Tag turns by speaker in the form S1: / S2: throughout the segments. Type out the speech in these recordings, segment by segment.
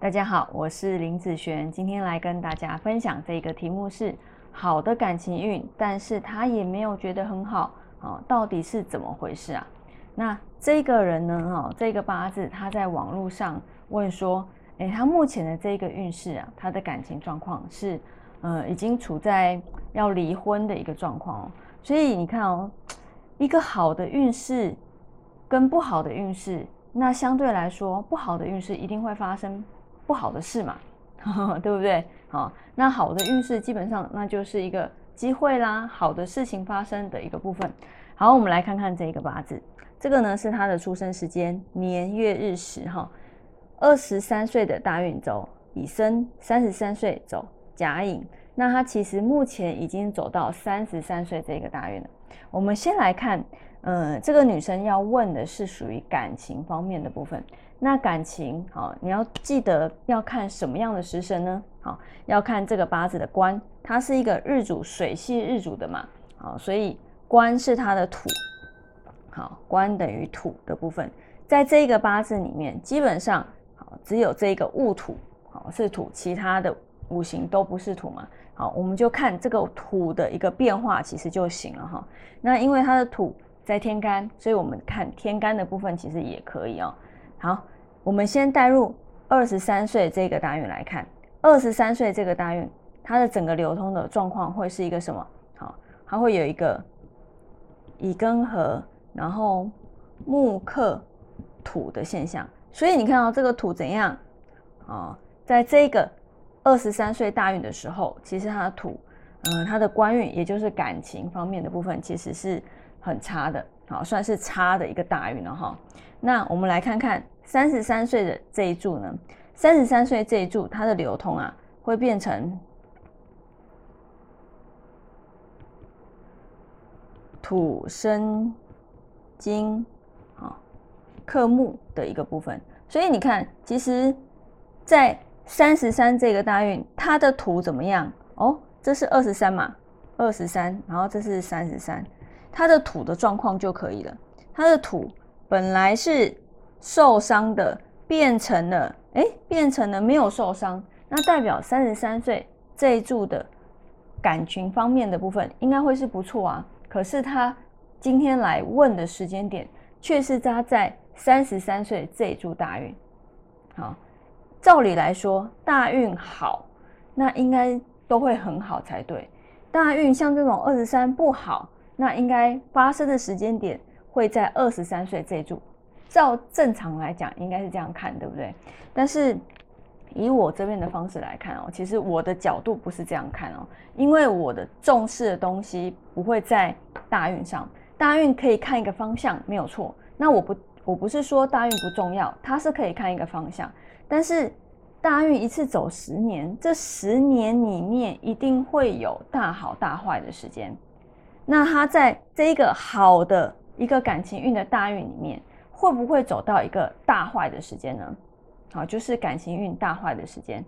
S1: 大家好，我是林子璇，今天来跟大家分享这个题目是好的感情运，但是他也没有觉得很好啊，到底是怎么回事啊？那这个人呢？哈，这个八字他在网络上问说，诶，他目前的这个运势啊，他的感情状况是呃，已经处在要离婚的一个状况哦。所以你看哦，一个好的运势跟不好的运势，那相对来说，不好的运势一定会发生。不好的事嘛，对不对？好，那好的运势基本上那就是一个机会啦，好的事情发生的一个部分。好，我们来看看这个八字，这个呢是他的出生时间年月日时哈，二十三岁的大运走乙申，三十三岁走甲寅，那他其实目前已经走到三十三岁这个大运了。我们先来看，呃，这个女生要问的是属于感情方面的部分。那感情好，你要记得要看什么样的食神呢？好，要看这个八字的官，它是一个日主水系日主的嘛，好，所以官是它的土，好，官等于土的部分，在这个八字里面，基本上好只有这个戊土好是土，其他的五行都不是土嘛，好，我们就看这个土的一个变化，其实就行了哈。那因为它的土在天干，所以我们看天干的部分其实也可以哦。好。我们先带入二十三岁这个大运来看，二十三岁这个大运，它的整个流通的状况会是一个什么？好，它会有一个乙庚合，然后木克土的现象。所以你看到这个土怎样？啊，在这个二十三岁大运的时候，其实它的土，嗯，它的官运，也就是感情方面的部分，其实是很差的，好，算是差的一个大运了哈。那我们来看看。三十三岁的这一柱呢？三十三岁这一柱，它的流通啊，会变成土生金啊克木的一个部分。所以你看，其实，在三十三这个大运，它的土怎么样？哦，这是二十三嘛，二十三，然后这是三十三，它的土的状况就可以了。它的土本来是。受伤的变成了，哎，变成了没有受伤，那代表三十三岁这一柱的感情方面的部分应该会是不错啊。可是他今天来问的时间点，却是扎在三十三岁这一柱大运。好，照理来说，大运好，那应该都会很好才对。大运像这种二十三不好，那应该发生的时间点会在二十三岁这一柱。照正常来讲，应该是这样看，对不对？但是以我这边的方式来看哦，其实我的角度不是这样看哦，因为我的重视的东西不会在大运上，大运可以看一个方向，没有错。那我不，我不是说大运不重要，它是可以看一个方向，但是大运一次走十年，这十年里面一定会有大好大坏的时间。那他在这一个好的一个感情运的大运里面。会不会走到一个大坏的时间呢？好，就是感情运大坏的时间，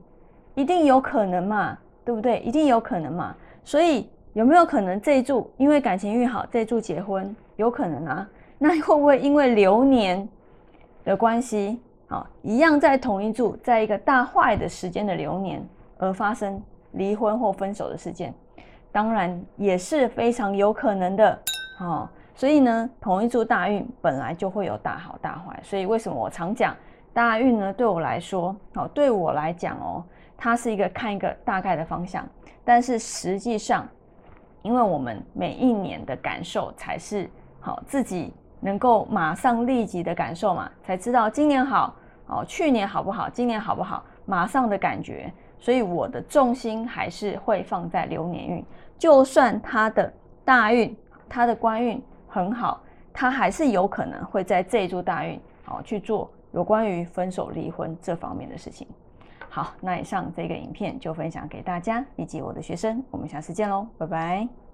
S1: 一定有可能嘛，对不对？一定有可能嘛。所以有没有可能这一柱因为感情运好，这一柱结婚有可能啊？那会不会因为流年的关系，啊，一样在同一柱，在一个大坏的时间的流年而发生离婚或分手的事件？当然也是非常有可能的，哦。所以呢，同一柱大运本来就会有大好大坏，所以为什么我常讲大运呢？对我来说，哦，对我来讲哦，它是一个看一个大概的方向，但是实际上，因为我们每一年的感受才是好自己能够马上立即的感受嘛，才知道今年好哦，去年好不好，今年好不好，马上的感觉，所以我的重心还是会放在流年运，就算他的大运，他的官运。很好，他还是有可能会在这一柱大运哦去做有关于分手离婚这方面的事情。好，那以上这个影片就分享给大家以及我的学生，我们下次见喽，拜拜。